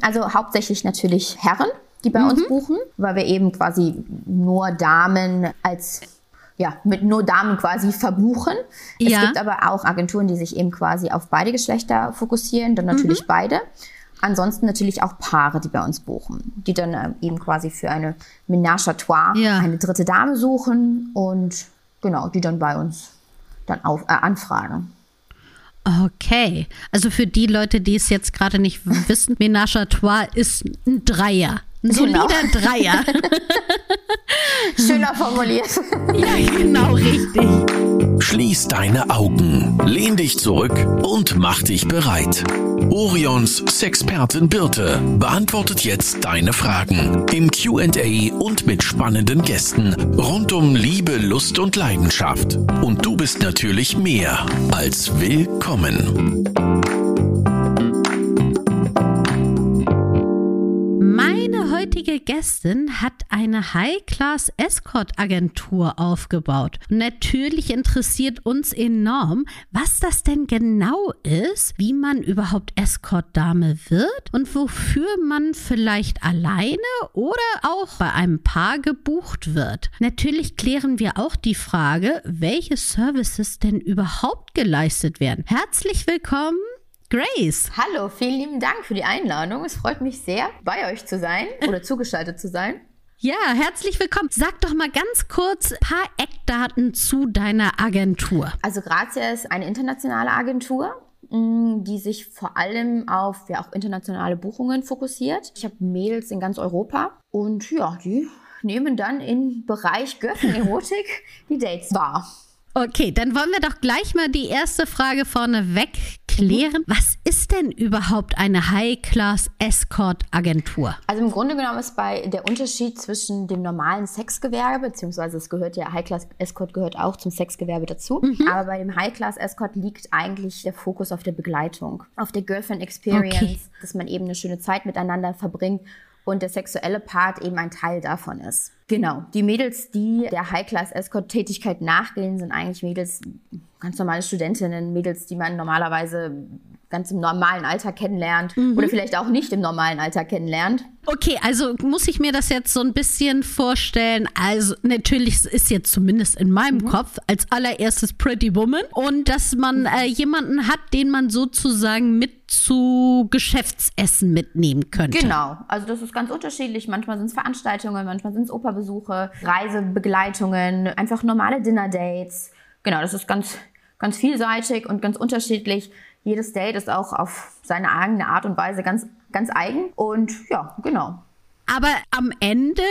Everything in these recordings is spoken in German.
Also hauptsächlich natürlich Herren, die bei mhm. uns buchen, weil wir eben quasi nur Damen als ja, mit nur Damen quasi verbuchen. Ja. Es gibt aber auch Agenturen, die sich eben quasi auf beide Geschlechter fokussieren, dann natürlich mhm. beide. Ansonsten natürlich auch Paare, die bei uns buchen, die dann äh, eben quasi für eine Ménage à trois ja. eine dritte Dame suchen und genau, die dann bei uns dann auf, äh, anfragen. Okay, also für die Leute, die es jetzt gerade nicht wissen, Ménage à trois ist ein Dreier. Ein genau. solider genau. Dreier. Schöner formuliert. ja, genau, richtig. Schließ deine Augen, lehn dich zurück und mach dich bereit. Orions Sexpertin Birte beantwortet jetzt deine Fragen im QA und mit spannenden Gästen rund um Liebe, Lust und Leidenschaft. Und du bist natürlich mehr als willkommen. Heutige Gästin hat eine High-Class Escort-Agentur aufgebaut. Natürlich interessiert uns enorm, was das denn genau ist, wie man überhaupt Escort-Dame wird und wofür man vielleicht alleine oder auch bei einem Paar gebucht wird. Natürlich klären wir auch die Frage, welche Services denn überhaupt geleistet werden. Herzlich willkommen Grace. Hallo, vielen lieben Dank für die Einladung. Es freut mich sehr, bei euch zu sein oder zugeschaltet zu sein. Ja, herzlich willkommen. Sag doch mal ganz kurz ein paar Eckdaten zu deiner Agentur. Also Grazia ist eine internationale Agentur, mm, die sich vor allem auf ja, auch internationale Buchungen fokussiert. Ich habe Mails in ganz Europa und ja, die nehmen dann im Bereich Göffen-Erotik die Dates wahr. Okay, dann wollen wir doch gleich mal die erste Frage vorne wegklären. Was ist denn überhaupt eine High-Class-Escort-Agentur? Also im Grunde genommen ist bei der Unterschied zwischen dem normalen Sexgewerbe, beziehungsweise es gehört ja, High-Class-Escort gehört auch zum Sexgewerbe dazu. Mhm. Aber bei dem High-Class-Escort liegt eigentlich der Fokus auf der Begleitung, auf der Girlfriend-Experience, okay. dass man eben eine schöne Zeit miteinander verbringt und der sexuelle Part eben ein Teil davon ist. Genau. Die Mädels, die der High-Class-Escort-Tätigkeit nachgehen, sind eigentlich Mädels, ganz normale Studentinnen, Mädels, die man normalerweise ganz im normalen Alter kennenlernt mhm. oder vielleicht auch nicht im normalen Alter kennenlernt. Okay, also muss ich mir das jetzt so ein bisschen vorstellen. Also natürlich ist jetzt zumindest in meinem mhm. Kopf als allererstes Pretty Woman und dass man äh, jemanden hat, den man sozusagen mit zu Geschäftsessen mitnehmen könnte. Genau, also das ist ganz unterschiedlich. Manchmal sind es Veranstaltungen, manchmal sind es Operbesuche, Reisebegleitungen, einfach normale Dinner-Dates. Genau, das ist ganz, ganz vielseitig und ganz unterschiedlich. Jedes Date ist auch auf seine eigene Art und Weise ganz, ganz eigen. Und ja, genau. Aber am Ende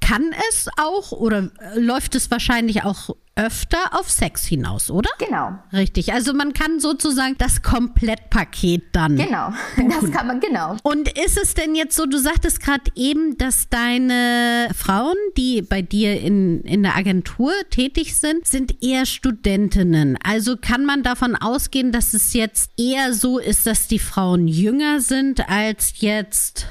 kann es auch oder läuft es wahrscheinlich auch öfter auf Sex hinaus, oder? Genau. Richtig. Also man kann sozusagen das Komplettpaket dann. Genau. Das kann man, genau. Und ist es denn jetzt so, du sagtest gerade eben, dass deine Frauen, die bei dir in, in der Agentur tätig sind, sind eher Studentinnen. Also kann man davon ausgehen, dass es jetzt eher so ist, dass die Frauen jünger sind als jetzt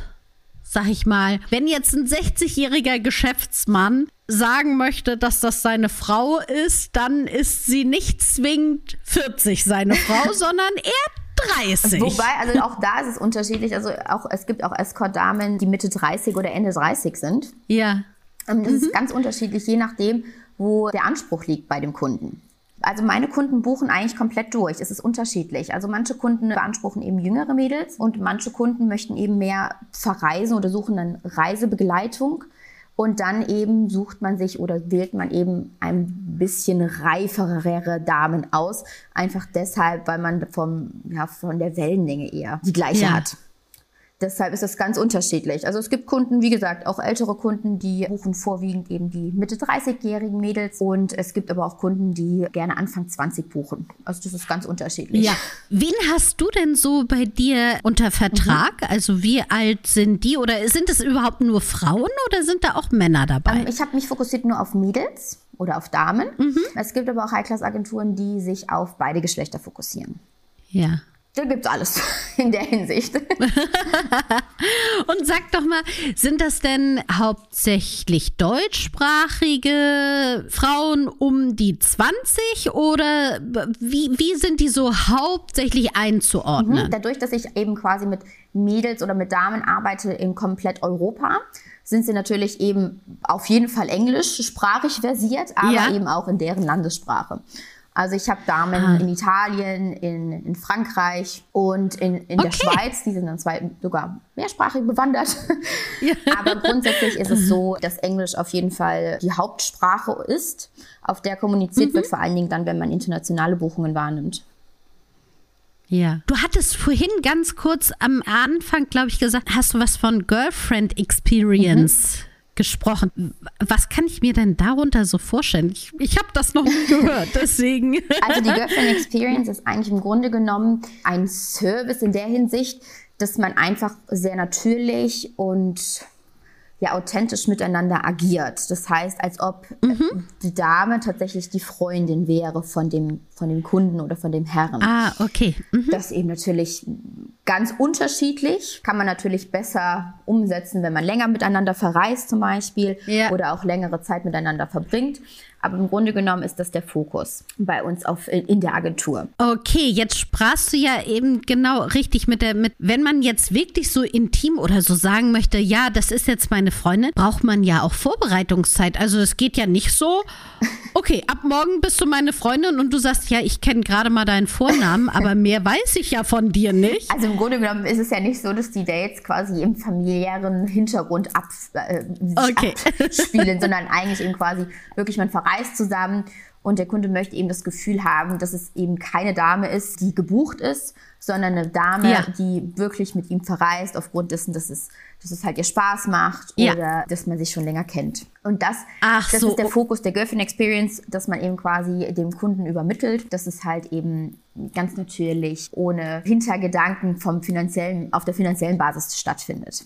sag ich mal, wenn jetzt ein 60-jähriger Geschäftsmann sagen möchte, dass das seine Frau ist, dann ist sie nicht zwingend 40 seine Frau, sondern eher 30. Wobei, also auch da ist es unterschiedlich. Also auch, es gibt auch Escort-Damen, die Mitte 30 oder Ende 30 sind. Ja. Ähm, das mhm. ist ganz unterschiedlich, je nachdem, wo der Anspruch liegt bei dem Kunden. Also meine Kunden buchen eigentlich komplett durch. Es ist unterschiedlich. Also manche Kunden beanspruchen eben jüngere Mädels und manche Kunden möchten eben mehr verreisen oder suchen dann Reisebegleitung. Und dann eben sucht man sich oder wählt man eben ein bisschen reifere Damen aus. Einfach deshalb, weil man vom, ja, von der Wellenlänge eher die gleiche ja. hat. Deshalb ist das ganz unterschiedlich. Also es gibt Kunden, wie gesagt, auch ältere Kunden, die buchen vorwiegend eben die Mitte 30-jährigen Mädels und es gibt aber auch Kunden, die gerne Anfang 20 buchen. Also das ist ganz unterschiedlich. Ja. Wen hast du denn so bei dir unter Vertrag? Mhm. Also wie alt sind die oder sind es überhaupt nur Frauen oder sind da auch Männer dabei? Ähm, ich habe mich fokussiert nur auf Mädels oder auf Damen. Mhm. Es gibt aber auch High-Class-Agenturen, die sich auf beide Geschlechter fokussieren. Ja. Da gibt's alles in der Hinsicht. Und sag doch mal, sind das denn hauptsächlich deutschsprachige Frauen um die 20 oder wie, wie sind die so hauptsächlich einzuordnen? Mhm. Dadurch, dass ich eben quasi mit Mädels oder mit Damen arbeite in komplett Europa, sind sie natürlich eben auf jeden Fall englischsprachig versiert, aber Ja. eben auch in deren Landessprache. Also ich habe Damen Ah. in Italien, in, in Frankreich und in, in der Okay. Schweiz, die sind dann zwei sogar mehrsprachig bewandert. Ja. Aber grundsätzlich ist es so, dass Englisch auf jeden Fall die Hauptsprache ist, auf der kommuniziert Mhm. wird, vor allen Dingen dann, wenn man internationale Buchungen wahrnimmt. Ja. Du hattest vorhin ganz kurz am Anfang, glaube ich, gesagt, hast du was von Girlfriend Experience gesprochen. Was kann ich mir denn darunter so vorstellen? Ich, ich habe das noch nie gehört, deswegen. Also die Girlfriend Experience ist eigentlich im Grunde genommen ein Service in der Hinsicht, dass man einfach sehr natürlich und ja authentisch miteinander agiert. Das heißt, als ob äh, die Dame tatsächlich die Freundin wäre von dem, von dem Kunden oder von dem Herrn. ah, okay. Mhm. Das eben natürlich ganz unterschiedlich. Kann man natürlich besser umsetzen, wenn man länger miteinander verreist zum Beispiel Ja. oder auch längere Zeit miteinander verbringt. Aber im Grunde genommen ist das der Fokus bei uns auf, in der Agentur. Okay, jetzt sprachst du ja eben genau richtig mit der, mit, wenn man jetzt wirklich so intim oder so sagen möchte, ja, das ist jetzt meine Freundin, braucht man ja auch Vorbereitungszeit. Also es geht ja nicht so, okay, ab morgen bist du meine Freundin und du sagst, ja, ich kenne gerade mal deinen Vornamen, aber mehr weiß ich ja von dir nicht. Also im Grunde genommen ist es ja nicht so, dass die Dates quasi im familiären Hintergrund ab, äh, Okay. abspielen, sondern eigentlich eben quasi wirklich man verreist zusammen und der Kunde möchte eben das Gefühl haben, dass es eben keine Dame ist, die gebucht ist, sondern eine Dame, Ja. die wirklich mit ihm verreist, aufgrund dessen, dass es, dass es halt ihr Spaß macht Ja. oder dass man sich schon länger kennt. Und das, Ach das so. ist der Fokus der Girlfriend Experience, dass man eben quasi dem Kunden übermittelt, dass es halt eben ganz natürlich, ohne Hintergedanken vom finanziellen, auf der finanziellen Basis stattfindet.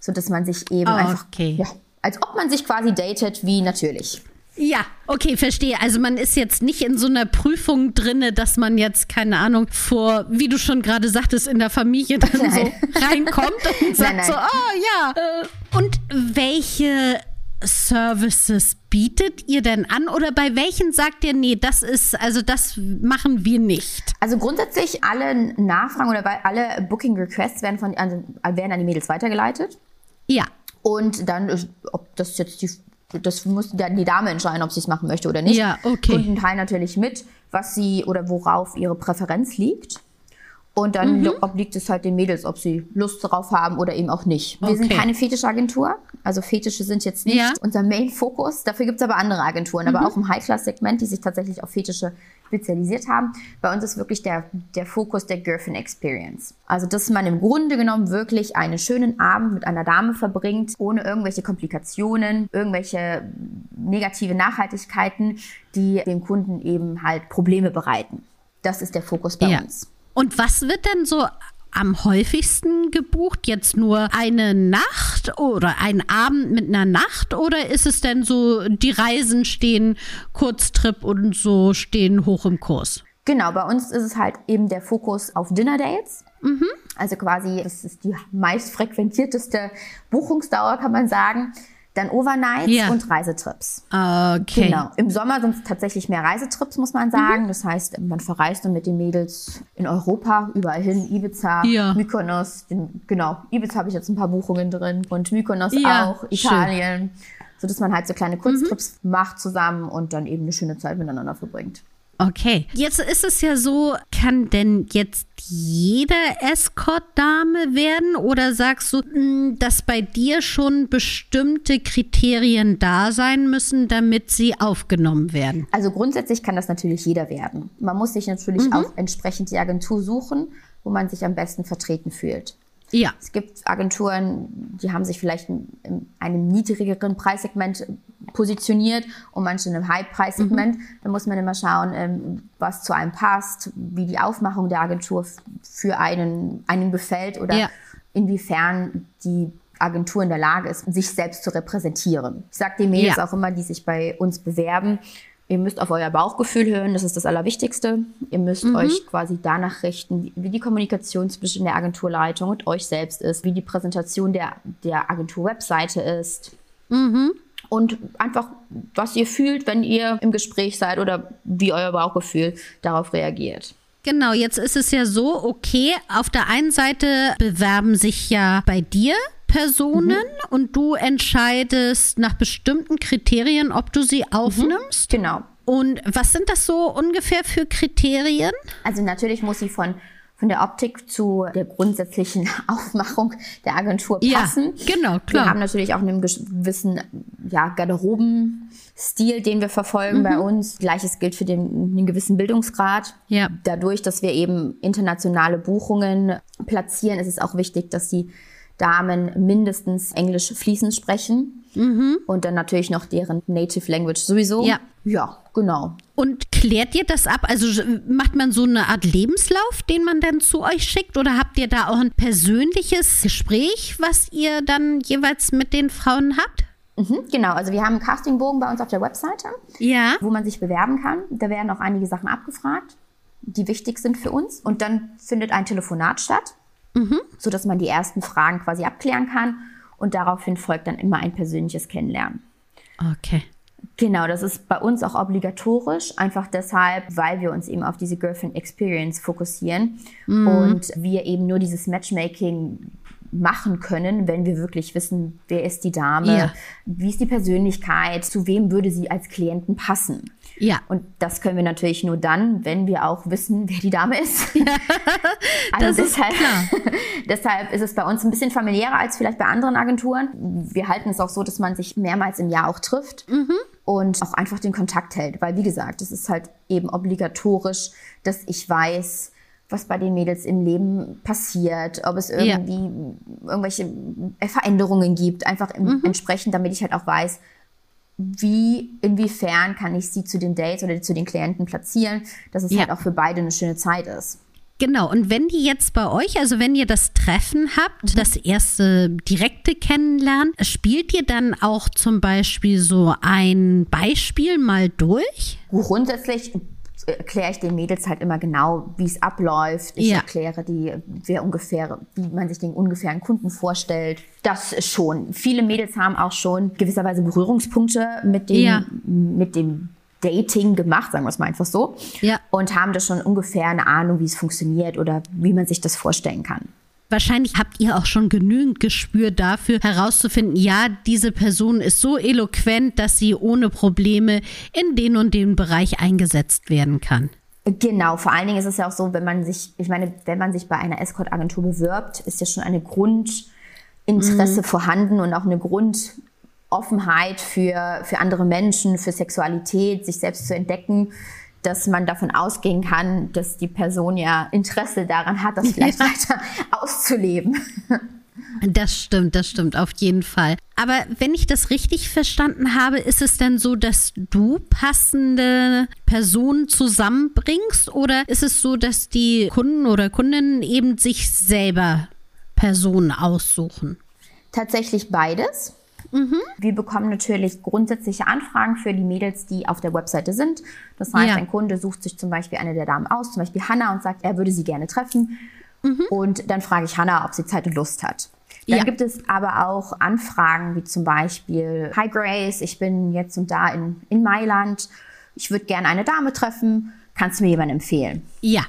So dass man sich eben Ah, einfach, okay. ja, als ob man sich quasi datet wie natürlich. Ja, okay, verstehe. Also man ist jetzt nicht in so einer Prüfung drinne, dass man jetzt, keine Ahnung, vor, wie du schon gerade sagtest, in der Familie dann Nein. so reinkommt und sagt nein. so, oh ja. Äh, Und welche Services bietet ihr denn an oder bei welchen sagt ihr, nee, das ist, also das machen wir nicht? Also grundsätzlich alle Nachfragen oder bei- alle Booking Requests werden, von, also werden an die Mädels weitergeleitet. Ja. Und dann, ob das jetzt die, das muss dann die Dame entscheiden, ob sie es machen möchte oder nicht. Ja, okay. Kunden teilen natürlich mit, was sie oder worauf ihre Präferenz liegt. Und dann Mhm. obliegt es halt den Mädels, ob sie Lust darauf haben oder eben auch nicht. Wir sind Okay. keine Fetischagentur. Also Fetische sind jetzt nicht Ja. Mhm. unser Main-Fokus. Dafür gibt es aber andere Agenturen, aber auch im High-Class-Segment, die sich tatsächlich auf Fetische spezialisiert haben. Bei uns ist wirklich der, der Fokus der Girlfriend Experience. Also, dass man im Grunde genommen wirklich einen schönen Abend mit einer Dame verbringt, ohne irgendwelche Komplikationen, irgendwelche negative Nachhaltigkeiten, die dem Kunden eben halt Probleme bereiten. Das ist der Fokus bei ja. uns. Und was wird denn so am häufigsten gebucht? Jetzt nur eine Nacht oder ein Abend mit einer Nacht? Oder ist es denn so, die Reisen stehen Kurztrip und so stehen hoch im Kurs? Genau, bei uns ist es halt eben der Fokus auf Dinner Dates. Mhm. Also quasi, das ist die meist frequentierteste Buchungsdauer, kann man sagen. Dann Overnights Ja. und Reisetrips. Okay. Genau. Im Sommer sind es tatsächlich mehr Reisetrips, muss man Mhm. sagen. Das heißt, man verreist dann mit den Mädels in Europa, überall hin, Ibiza, Ja. Mykonos. Den, genau, Ibiza habe ich jetzt ein paar Buchungen drin und Mykonos Ja, auch, schön. Italien. So dass man halt so kleine Kurztrips Mhm. macht zusammen und dann eben eine schöne Zeit miteinander verbringt. Okay. Jetzt ist es ja so, kann denn jetzt jede Escort-Dame werden? Oder sagst du, mh, dass bei dir schon bestimmte Kriterien da sein müssen, damit sie aufgenommen werden? Also grundsätzlich kann das natürlich jeder werden. Man muss sich natürlich Mhm. auch entsprechend die Agentur suchen, wo man sich am besten vertreten fühlt. Ja. Es gibt Agenturen, die haben sich vielleicht in, in einem niedrigeren Preissegment positioniert und manche in einem High-Preissegment. Mhm. Da muss man immer schauen, ähm, was zu einem passt, wie die Aufmachung der Agentur für einen, einen gefällt oder Ja. inwiefern die Agentur in der Lage ist, sich selbst zu repräsentieren. Ich sage den Mädels Ja. auch immer, die sich bei uns bewerben, Ihr müsst auf euer Bauchgefühl hören, das ist das Allerwichtigste. Ihr müsst mhm. euch quasi danach richten, wie die Kommunikation zwischen der Agenturleitung und euch selbst ist, wie die Präsentation der, der Agentur-Webseite ist. Mhm. Und einfach, was ihr fühlt, wenn ihr im Gespräch seid oder wie euer Bauchgefühl darauf reagiert. Genau, jetzt ist es ja so, okay, auf der einen Seite bewerben sich ja bei dir Personen mhm. und du entscheidest nach bestimmten Kriterien, ob du sie aufnimmst. Mhm. Genau. Und was sind das so ungefähr für Kriterien? Also natürlich muss sie von von der Optik zu der grundsätzlichen Aufmachung der Agentur passen. Ja, genau, klar. Wir haben natürlich auch einen gewissen ja, Garderobenstil, den wir verfolgen mhm. bei uns. Gleiches gilt für den, einen gewissen Bildungsgrad. Ja. Dadurch, dass wir eben internationale Buchungen platzieren, ist es auch wichtig, dass die Damen mindestens Englisch fließend sprechen. Mhm. Und dann natürlich noch deren Native Language sowieso. Ja. Ja, genau. Und klärt ihr das ab? Also macht man so eine Art Lebenslauf, den man dann zu euch schickt? Oder habt ihr da auch ein persönliches Gespräch, was ihr dann jeweils mit den Frauen habt? Mhm, genau, also wir haben einen Castingbogen bei uns auf der Webseite, ja. wo man sich bewerben kann. Da werden auch einige Sachen abgefragt, die wichtig sind für uns. Und dann findet ein Telefonat statt mhm. sodass man die ersten Fragen quasi abklären kann. Und daraufhin folgt dann immer ein persönliches Kennenlernen. Okay. Genau, das ist bei uns auch obligatorisch, einfach deshalb, weil wir uns eben auf diese Girlfriend Experience fokussieren mhm. und wir eben nur dieses Matchmaking machen können, wenn wir wirklich wissen, wer ist die Dame, ja. wie ist die Persönlichkeit, zu wem würde sie als Klienten passen. Ja. Und das können wir natürlich nur dann, wenn wir auch wissen, wer die Dame ist. Ja, also das deshalb, ist klar. deshalb ist es bei uns ein bisschen familiärer als vielleicht bei anderen Agenturen. Wir halten es auch so, dass man sich mehrmals im Jahr auch trifft. Mhm. Und auch einfach den Kontakt hält. Weil, wie gesagt, es ist halt eben obligatorisch, dass ich weiß, was bei den Mädels im Leben passiert, ob es irgendwie ja. irgendwelche Veränderungen gibt, einfach mhm. entsprechend, damit ich halt auch weiß, wie, inwiefern kann ich sie zu den Dates oder zu den Klienten platzieren, dass es ja. halt auch für beide eine schöne Zeit ist. Genau, und wenn die jetzt bei euch, also wenn ihr das Treffen habt, mhm. das erste direkte Kennenlernen, spielt ihr dann auch zum Beispiel so ein Beispiel mal durch? Grundsätzlich erkläre ich den Mädels halt immer genau, wie es abläuft. Ich ja. erkläre die, wer ungefähr, wie man sich den ungefähren Kunden vorstellt. Das schon. Viele Mädels haben auch schon gewisserweise Berührungspunkte mit dem, ja. mit dem Dating gemacht, sagen wir es mal einfach so. Ja. Und haben da schon ungefähr eine Ahnung, wie es funktioniert oder wie man sich das vorstellen kann. Wahrscheinlich habt ihr auch schon genügend Gespür dafür, herauszufinden, ja, diese Person ist so eloquent, dass sie ohne Probleme in den und den Bereich eingesetzt werden kann. Genau, vor allen Dingen ist es ja auch so, wenn man sich, ich meine, wenn man sich bei einer Escort-Agentur bewirbt, ist ja schon eine Grundinteresse mhm. vorhanden und auch eine Grundoffenheit für, für andere Menschen, für Sexualität, sich selbst zu entdecken dass man davon ausgehen kann, dass die Person ja Interesse daran hat, das vielleicht ja. weiter auszuleben. Das stimmt, das stimmt, auf jeden Fall. Aber wenn ich das richtig verstanden habe, ist es denn so, dass du passende Personen zusammenbringst oder ist es so, dass die Kunden oder Kundinnen eben sich selber Personen aussuchen? Tatsächlich beides. Mhm. Wir bekommen natürlich grundsätzliche Anfragen für die Mädels, die auf der Webseite sind. Das heißt, ja. ein Kunde sucht sich zum Beispiel eine der Damen aus, zum Beispiel Hannah, und sagt, er würde sie gerne treffen. Mhm. Und dann frage ich Hannah, ob sie Zeit und Lust hat. Dann ja. gibt es aber auch Anfragen wie zum Beispiel, Hi Grace, ich bin jetzt und da in, in Mailand. Ich würde gerne eine Dame treffen. Kannst du mir jemanden empfehlen? Ja.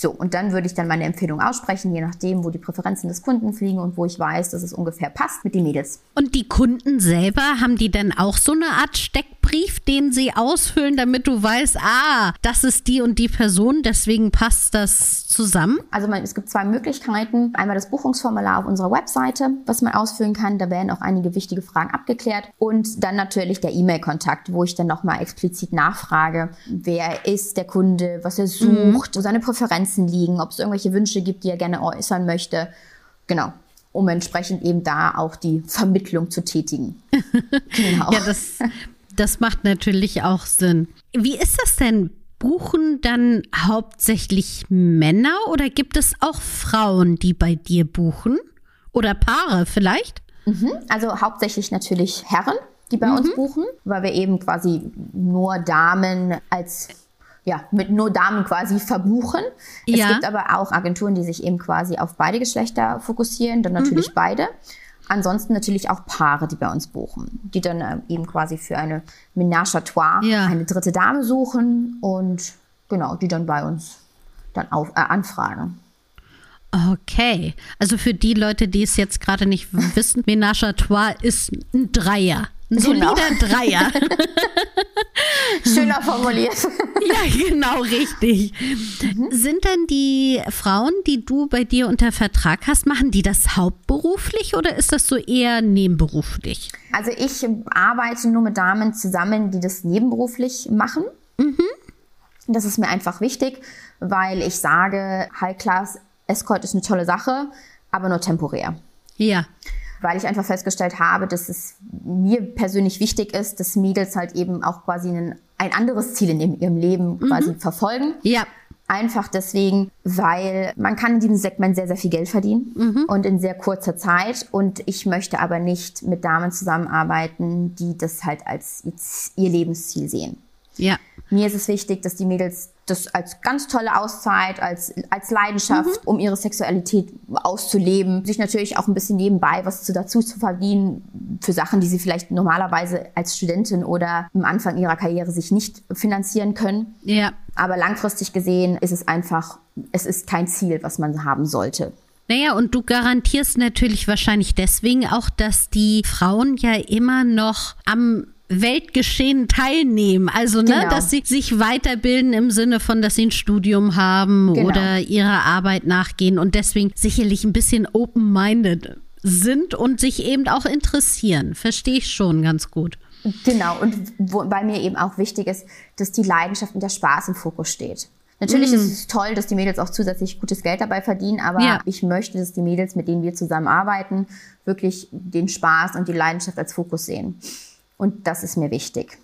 So, und dann würde ich dann meine Empfehlung aussprechen, je nachdem, wo die Präferenzen des Kunden liegen und wo ich weiß, dass es ungefähr passt mit den Mädels. Und die Kunden selber, haben die dann auch so eine Art Steckbrief, den sie ausfüllen, damit du weißt, ah, das ist die und die Person, deswegen passt das zusammen? Also man, es gibt zwei Möglichkeiten. Einmal das Buchungsformular auf unserer Webseite, was man ausfüllen kann. Da werden auch einige wichtige Fragen abgeklärt. Und dann natürlich der E-Mail-Kontakt, wo ich dann nochmal explizit nachfrage, wer ist der Kunde, was er sucht, mhm. wo seine Präferenzen Grenzen liegen, ob es irgendwelche Wünsche gibt, die er gerne äußern möchte. Genau um entsprechend eben da auch die Vermittlung zu tätigen. Genau. ja, das, das macht natürlich auch Sinn. Wie ist das denn? Buchen dann hauptsächlich Männer oder gibt es auch Frauen, die bei dir buchen? Oder Paare vielleicht? Mhm, also hauptsächlich natürlich Herren. die bei uns buchen, weil wir eben quasi nur Damen als ja, mit nur Damen quasi verbuchen. Es Ja. gibt aber auch Agenturen, die sich eben quasi auf beide Geschlechter fokussieren, dann Mhm. natürlich beide. Ansonsten natürlich auch Paare, die bei uns buchen, die dann ähm, eben quasi für eine Ménage à trois Ja. eine dritte Dame suchen und genau, die dann bei uns dann auf, äh, anfragen. Okay. Also für die Leute, die es jetzt gerade nicht wissen, Ménage à Trois ist ein Dreier. Ein Genau. solider Dreier. Schöner formuliert. ja, genau, richtig. Sind denn die Frauen, die du bei dir unter Vertrag hast, machen die das hauptberuflich oder ist das so eher nebenberuflich? Also ich arbeite nur mit Damen zusammen, die das nebenberuflich machen. Das ist mir einfach wichtig, weil ich sage, High Class Escort ist eine tolle Sache, aber nur temporär. Ja. Weil ich einfach festgestellt habe, dass es mir persönlich wichtig ist, dass Mädels halt eben auch quasi ein, ein anderes Ziel in ihrem Leben quasi verfolgen. Ja. Einfach deswegen, weil man kann in diesem Segment sehr, sehr viel Geld verdienen und in sehr kurzer Zeit. Und ich möchte aber nicht mit Damen zusammenarbeiten, die das halt als ihr Lebensziel sehen. Ja. Mir ist es wichtig, dass die Mädels das als ganz tolle Auszeit, als, als Leidenschaft, um ihre Sexualität auszuleben, sich natürlich auch ein bisschen nebenbei was zu, dazu zu verdienen für Sachen, die sie vielleicht normalerweise als Studentin oder am Anfang ihrer Karriere sich nicht finanzieren können. Ja. Aber langfristig gesehen ist es einfach, es ist kein Ziel, was man haben sollte. Naja, und du garantierst natürlich wahrscheinlich deswegen auch, dass die Frauen ja immer noch am Weltgeschehen teilnehmen. Also, ne, Genau. dass sie sich weiterbilden im Sinne von, dass sie ein Studium haben Genau. oder ihrer Arbeit nachgehen und deswegen sicherlich ein bisschen open-minded sind und sich eben auch interessieren. Verstehe ich schon ganz gut. Genau, und wo, bei mir eben auch wichtig ist, dass die Leidenschaft und der Spaß im Fokus steht. Natürlich ist es toll, dass die Mädels auch zusätzlich gutes Geld dabei verdienen, aber Ja. ich möchte, dass die Mädels, mit denen wir zusammenarbeiten, wirklich den Spaß und die Leidenschaft als Fokus sehen. Und das ist mir wichtig.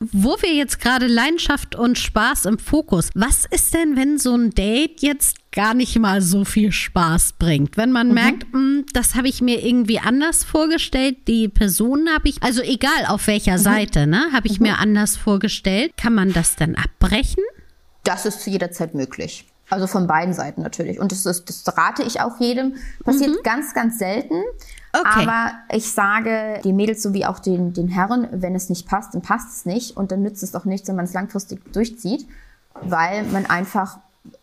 Wo wir jetzt gerade Leidenschaft und Spaß im Fokus. Was ist denn, wenn so ein Date jetzt gar nicht mal so viel Spaß bringt? Wenn man merkt, "Hm, das habe ich mir irgendwie anders vorgestellt, die Person habe ich, also egal auf welcher Seite, ne, habe ich mir anders vorgestellt, kann man das dann abbrechen? Das ist zu jeder Zeit möglich. Also von beiden Seiten natürlich. Und das, ist, das rate ich auch jedem. Passiert ganz, ganz selten. Okay. Aber ich sage den Mädels sowie auch den, den Herren, wenn es nicht passt, dann passt es nicht. Und dann nützt es auch nichts, wenn man es langfristig durchzieht. Weil man einfach,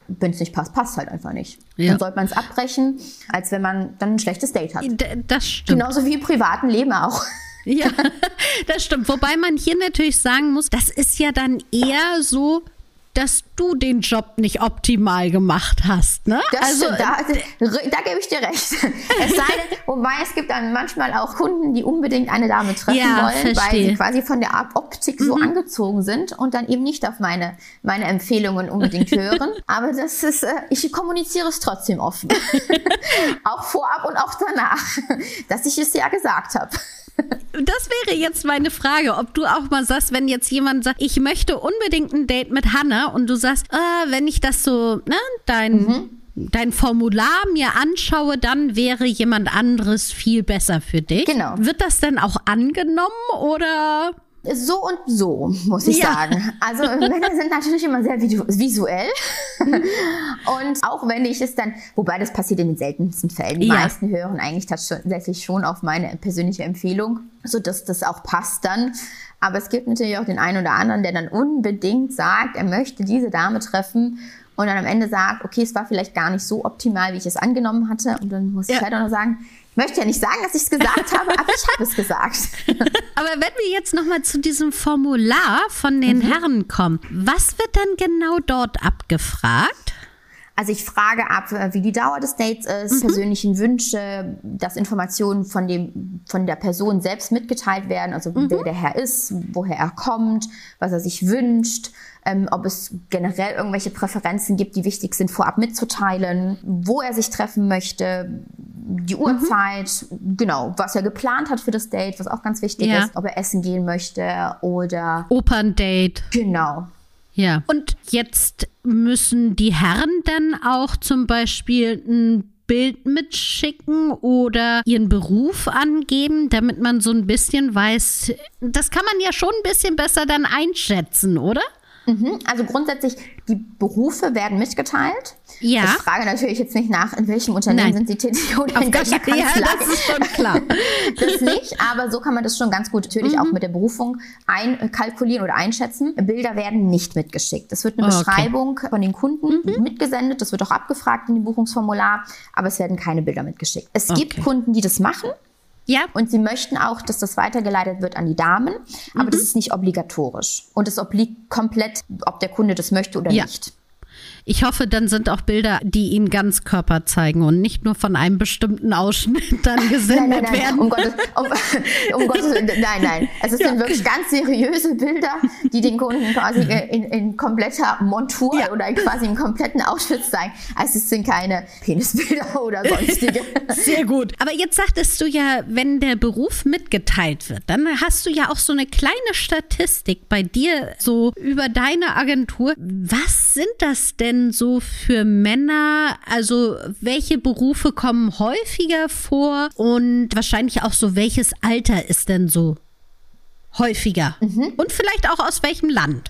wenn es nicht passt, passt halt einfach nicht. Ja. Dann sollte man es abbrechen, als wenn man dann ein schlechtes Date hat. Das stimmt. Genauso wie im privaten Leben auch. Ja, das stimmt. Wobei man hier natürlich sagen muss, das ist ja dann eher so, dass du den Job nicht optimal gemacht hast, ne? Das stimmt, da, da gebe ich dir recht. Es sei denn, wobei es gibt dann manchmal auch Kunden, die unbedingt eine Dame treffen Ja, wollen, weil verstehe. Mhm. sie quasi von der Art Optik so angezogen sind und dann eben nicht auf meine, meine Empfehlungen unbedingt hören. Aber das ist, äh, ich kommuniziere es trotzdem offen. auch vorab und auch danach, dass ich es ja gesagt habe. Das wäre jetzt meine Frage, ob du auch mal sagst, wenn jetzt jemand sagt, ich möchte unbedingt ein Date mit Hannah und du sagst, ah, wenn ich das so, ne, dein, dein Formular mir anschaue, dann wäre jemand anderes viel besser für dich. Genau. Wird das denn auch angenommen oder? So und so, muss ich Ja. sagen. Also Männer sind natürlich immer sehr visu- visuell. und auch wenn ich es dann, wobei das passiert in den seltensten Fällen. Die Ja. meisten hören eigentlich tatsächlich schon auf meine persönliche Empfehlung, sodass das auch passt dann. Aber es gibt natürlich auch den einen oder anderen, der dann unbedingt sagt, er möchte diese Dame treffen und dann am Ende sagt, okay, es war vielleicht gar nicht so optimal, wie ich es angenommen hatte. Und dann muss ich Ja. halt auch noch sagen, ich möchte ja nicht sagen, dass ich es gesagt habe, aber ich habe es gesagt. Aber wenn wir jetzt nochmal zu diesem Formular von den Herren kommen, was wird denn genau dort abgefragt? Also ich frage ab, wie die Dauer des Dates ist, persönlichen Wünsche, dass Informationen von dem von der Person selbst mitgeteilt werden, also wer der Herr ist, woher er kommt, was er sich wünscht, ähm, ob es generell irgendwelche Präferenzen gibt, die wichtig sind, vorab mitzuteilen, wo er sich treffen möchte, die Uhrzeit, genau, was er geplant hat für das Date, was auch ganz wichtig Ja. ist, ob er essen gehen möchte oder Operndate. genau. Ja. Und jetzt müssen die Herren dann auch zum Beispiel ein Bild mitschicken oder ihren Beruf angeben, damit man so ein bisschen weiß, das kann man ja schon ein bisschen besser dann einschätzen, oder? Mhm. Also grundsätzlich, die Berufe werden mitgeteilt. Ja. Ich frage natürlich jetzt nicht nach, in welchem Unternehmen Nein. sind Sie tätig oder in welcher Kanzlei. Ja, das ist schon klar. das nicht, aber so kann man das schon ganz gut natürlich mhm. auch mit der Berufung einkalkulieren oder einschätzen. Bilder werden nicht mitgeschickt. Es wird eine oh, Beschreibung okay. von den Kunden mhm. mitgesendet, das wird auch abgefragt in dem Buchungsformular, aber es werden keine Bilder mitgeschickt. Es okay. gibt Kunden, die das machen. Ja. Und sie möchten auch, dass das weitergeleitet wird an die Damen, aber mhm. das ist nicht obligatorisch. Und es obliegt komplett, ob der Kunde das möchte oder ja. nicht. Ich hoffe, dann sind auch Bilder, die ihn ganz Körper zeigen und nicht nur von einem bestimmten Ausschnitt dann gesendet nein, nein, nein, werden. Um Gottes, um, um Gottes Willen, nein, nein. Also es ja. sind wirklich ganz seriöse Bilder, die den Kunden quasi in, in kompletter Montur ja. oder quasi im kompletten Outfit zeigen. Also es sind keine Penisbilder oder sonstige. Sehr gut. Aber jetzt sagtest du ja, wenn der Beruf mitgeteilt wird, dann hast du ja auch so eine kleine Statistik bei dir so über deine Agentur. Was sind das denn? Denn so für Männer? Also welche Berufe kommen häufiger vor und wahrscheinlich auch so, welches Alter ist denn so häufiger? Mhm. Und vielleicht auch aus welchem Land?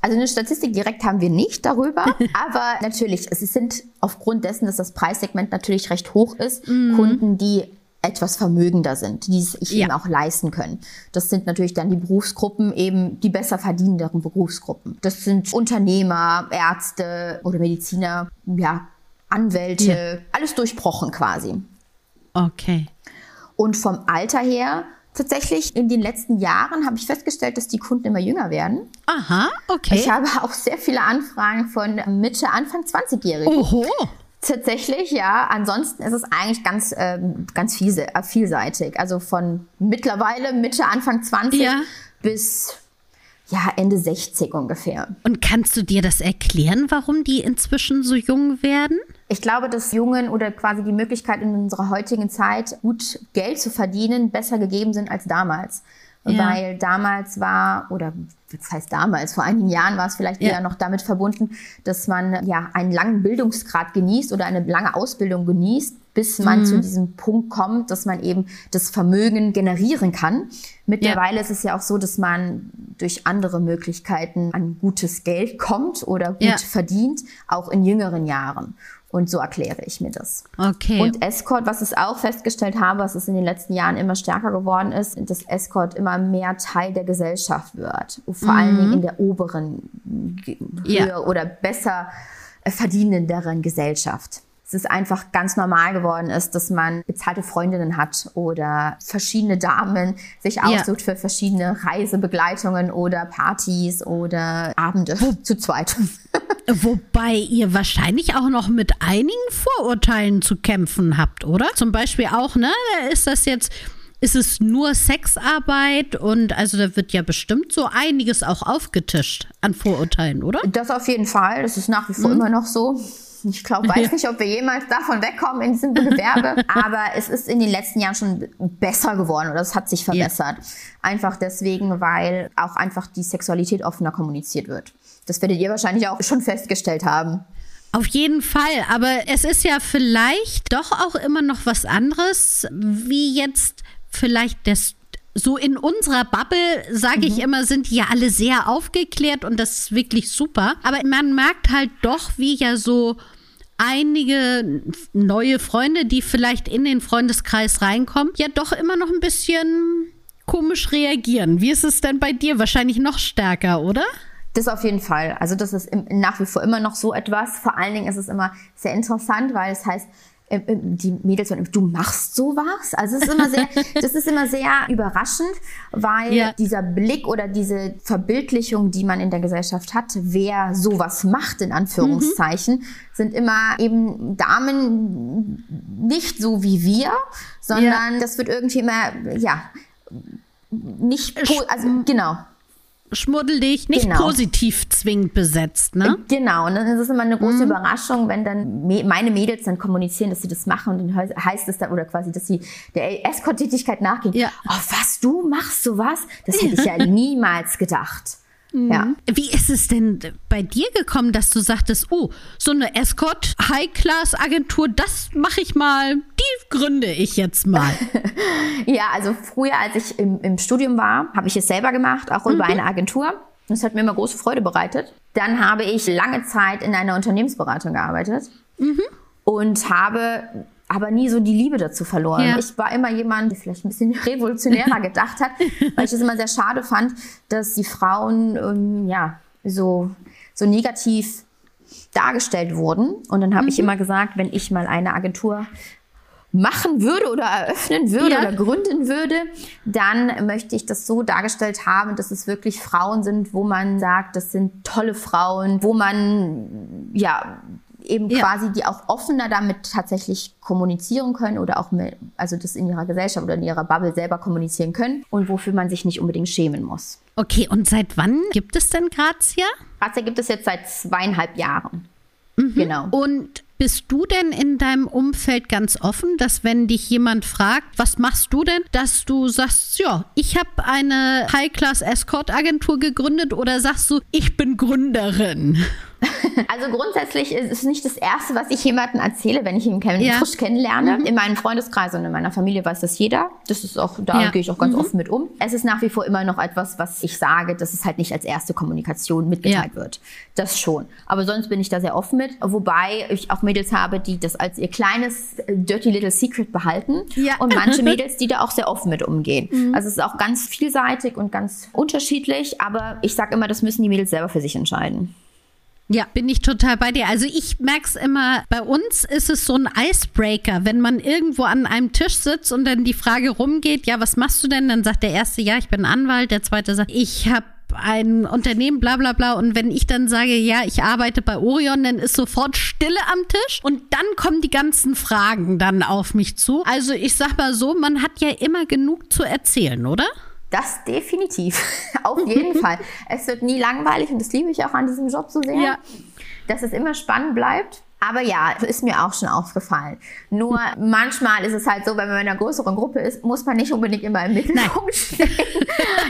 Also eine Statistik direkt haben wir nicht darüber, aber natürlich, es sind aufgrund dessen, dass das Preissegment natürlich recht hoch ist, mhm. Kunden, die etwas vermögender sind, die es sich ja. eben auch leisten können. Das sind natürlich dann die Berufsgruppen, eben die besser verdienenderen Berufsgruppen. Das sind Unternehmer, Ärzte oder Mediziner, ja, Anwälte, ja. alles durchbrochen quasi. Okay. Und vom Alter her Tatsächlich in den letzten Jahren habe ich festgestellt, dass die Kunden immer jünger werden. Aha, okay. Ich habe auch sehr viele Anfragen von Mitte, Anfang 20-Jährigen. Oho. Tatsächlich, ja. Ansonsten ist es eigentlich ganz, ähm, ganz äh, vielseitig. Also von mittlerweile Mitte, Anfang 20 ja. bis ja, Ende 60 ungefähr. Und kannst du dir das erklären, warum die inzwischen so jung werden? Ich glaube, dass Jungen oder quasi die Möglichkeit in unserer heutigen Zeit gut Geld zu verdienen besser gegeben sind als damals. Ja. Weil damals war, oder das heißt damals, vor einigen Jahren war es vielleicht ja. eher noch damit verbunden, dass man ja einen langen Bildungsgrad genießt oder eine lange Ausbildung genießt, bis man mhm. zu diesem Punkt kommt, dass man eben das Vermögen generieren kann. Mittlerweile ja. ist es ja auch so, dass man durch andere Möglichkeiten an gutes Geld kommt oder gut verdient, auch in jüngeren Jahren. Und so erkläre ich mir das. Okay. Und Escort, was ich auch festgestellt habe, was es in den letzten Jahren immer stärker geworden ist, dass Escort immer mehr Teil der Gesellschaft wird. Vor mhm. allen Dingen in der oberen Höhe ja. oder besser verdienenderen Gesellschaft es ist einfach ganz normal geworden ist, dass man bezahlte Freundinnen hat oder verschiedene Damen sich aussucht ja. für verschiedene Reisebegleitungen oder Partys oder Abende zu zweit. Wobei ihr wahrscheinlich auch noch mit einigen Vorurteilen zu kämpfen habt, oder? Zum Beispiel auch, ne? Ist das jetzt ist es nur Sexarbeit und also da wird ja bestimmt so einiges auch aufgetischt an Vorurteilen, oder? Das auf jeden Fall. Das ist nach wie vor mhm. immer noch so. Ich glaube, weiß nicht, ob wir jemals davon wegkommen in diesem Gewerbe. Aber es ist in den letzten Jahren schon besser geworden oder es hat sich verbessert. Ja. Einfach deswegen, weil auch einfach die Sexualität offener kommuniziert wird. Das werdet ihr wahrscheinlich auch schon festgestellt haben. Auf jeden Fall, aber es ist ja vielleicht doch auch immer noch was anderes, wie jetzt vielleicht das so in unserer Bubble, sage mhm. ich immer, sind die ja alle sehr aufgeklärt und das ist wirklich super. Aber man merkt halt doch, wie ja so einige neue Freunde, die vielleicht in den Freundeskreis reinkommen, ja doch immer noch ein bisschen komisch reagieren. Wie ist es denn bei dir? Wahrscheinlich noch stärker, oder? Das auf jeden Fall. Also das ist nach wie vor immer noch so etwas. Vor allen Dingen ist es immer sehr interessant, weil es heißt, äh, äh, die Mädels sagen, du machst sowas. Also es ist immer sehr, das ist immer sehr überraschend, weil ja. dieser Blick oder diese Verbildlichung, die man in der Gesellschaft hat, wer sowas macht, in Anführungszeichen, mhm. sind immer eben Damen nicht so wie wir, sondern ja. das wird irgendwie immer, ja, nicht, also genau schmuddelig, nicht genau. positiv zwingend besetzt, ne? Äh, genau, und dann ist es immer eine große mhm. Überraschung, wenn dann meine Mädels dann kommunizieren, dass sie das machen und dann heißt es dann, oder quasi, dass sie der Escort-Tätigkeit nachgehen. Ja. Oh, was, du machst sowas? Das hätte ich ja niemals gedacht. Mhm. Ja. Wie ist es denn bei dir gekommen, dass du sagtest, oh, so eine Escort High-Class Agentur, das mache ich mal, die gründe ich jetzt mal. ja, also früher, als ich im, im Studium war, habe ich es selber gemacht, auch mhm. über eine Agentur. Das hat mir immer große Freude bereitet. Dann habe ich lange Zeit in einer Unternehmensberatung gearbeitet mhm. und habe aber nie so die Liebe dazu verloren. Ja. Ich war immer jemand, der vielleicht ein bisschen revolutionärer gedacht hat, weil ich es immer sehr schade fand, dass die Frauen ähm, ja so, so negativ dargestellt wurden. Und dann habe mhm. ich immer gesagt, wenn ich mal eine Agentur machen würde oder eröffnen würde ja. oder gründen würde, dann möchte ich das so dargestellt haben, dass es wirklich Frauen sind, wo man sagt, das sind tolle Frauen, wo man ja eben ja. quasi die auch offener damit tatsächlich kommunizieren können oder auch mit, also das in ihrer Gesellschaft oder in ihrer Bubble selber kommunizieren können und wofür man sich nicht unbedingt schämen muss. Okay, und seit wann gibt es denn Grazia? Grazia gibt es jetzt seit zweieinhalb Jahren. Mhm. Genau. Und bist du denn in deinem Umfeld ganz offen, dass wenn dich jemand fragt, was machst du denn, dass du sagst, ja, ich habe eine High-Class-Escort-Agentur gegründet oder sagst du, ich bin Gründerin? Also grundsätzlich ist es nicht das Erste, was ich jemandem erzähle, wenn ich ihn kenn ja. frisch kennenlerne. Mhm. In meinem Freundeskreis und in meiner Familie weiß das jeder. Das ist auch, da ja. gehe ich auch ganz mhm. offen mit um. Es ist nach wie vor immer noch etwas, was ich sage, dass es halt nicht als erste Kommunikation mitgeteilt ja. wird. Das schon. Aber sonst bin ich da sehr offen mit. Wobei ich auch Mädels habe, die das als ihr kleines äh, Dirty Little Secret behalten. Und manche Mädels, die da auch sehr offen mit umgehen. Mhm. Also es ist auch ganz vielseitig und ganz unterschiedlich. Aber ich sage immer, das müssen die Mädels selber für sich entscheiden. Ja, bin ich total bei dir. Also ich merke es immer, bei uns ist es so ein Icebreaker, wenn man irgendwo an einem Tisch sitzt und dann die Frage rumgeht, ja, was machst du denn? Dann sagt der Erste, ja, ich bin Anwalt, der Zweite sagt, ich habe ein Unternehmen, bla bla bla. Und wenn ich dann sage, ja, ich arbeite bei Orion, dann ist sofort Stille am Tisch und dann kommen die ganzen Fragen dann auf mich zu. Also ich sag mal so, man hat ja immer genug zu erzählen, oder? Das definitiv. Auf jeden Fall. Es wird nie langweilig und das liebe ich auch an diesem Job so sehr, ja. dass es immer spannend bleibt. Aber ja, ist mir auch schon aufgefallen. Nur manchmal ist es halt so, wenn man in einer größeren Gruppe ist, muss man nicht unbedingt immer im Mittelpunkt stehen.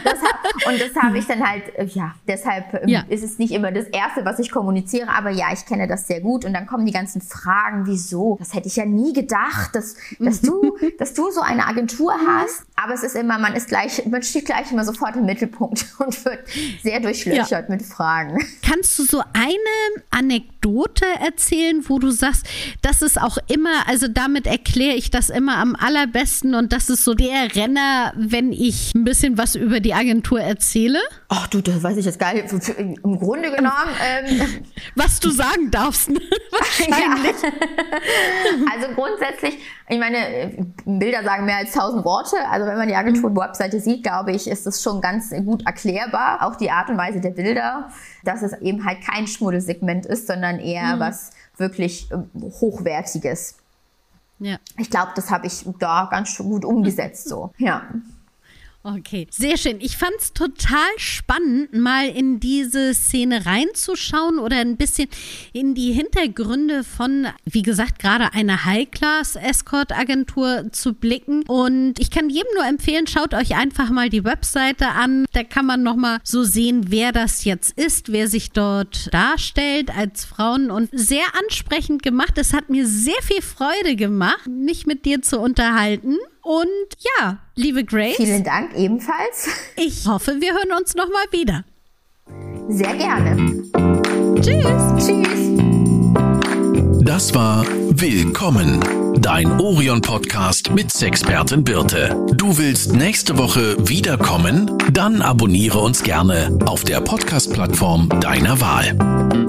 Das hab, und das habe ich dann halt, äh, ja, deshalb ähm, ja. ist es nicht immer das Erste, was ich kommuniziere. Aber ja, ich kenne das sehr gut. Und dann kommen die ganzen Fragen, wieso? Das hätte ich ja nie gedacht, dass, dass, du, dass du so eine Agentur hast. Aber es ist immer, man ist gleich, man steht gleich immer sofort im Mittelpunkt und wird sehr durchlöchert ja. mit Fragen. Kannst du so eine Anekdote erzählen, wo du sagst, das ist auch immer, also damit erkläre ich das immer am allerbesten und das ist so der Renner, wenn ich ein bisschen was über die Agentur erzähle? Ach du, das weiß ich jetzt gar nicht. Im Grunde genommen. Ähm, was du sagen darfst. Wahrscheinlich. Ja. Also grundsätzlich, ich meine, Bilder sagen mehr als tausend Worte. Also wenn man die Agentur-Webseite sieht, glaube ich, ist das schon ganz gut erklärbar. Auch die Art und Weise der Bilder, dass es eben halt kein Schmuddelsegment ist, sondern eher mhm. was wirklich ähm, Hochwertiges. Ja. Ich glaube, das habe ich da ganz gut umgesetzt so. Ja. Okay, sehr schön. Ich fand es total spannend, mal in diese Szene reinzuschauen oder ein bisschen in die Hintergründe von, wie gesagt, gerade einer High-Class-Escort-Agentur zu blicken. Und ich kann jedem nur empfehlen, schaut euch einfach mal die Webseite an. Da kann man nochmal so sehen, wer das jetzt ist, wer sich dort darstellt als Frauen und sehr ansprechend gemacht. Es hat mir sehr viel Freude gemacht, mich mit dir zu unterhalten. Und ja, liebe Grace. Vielen Dank ebenfalls. Ich hoffe, wir hören uns nochmal wieder. Sehr gerne. Tschüss. Tschüss. Das war Willkommen, dein Orion-Podcast mit Sexpertin Birte. Du willst nächste Woche wiederkommen? Dann abonniere uns gerne auf der Podcast-Plattform deiner Wahl.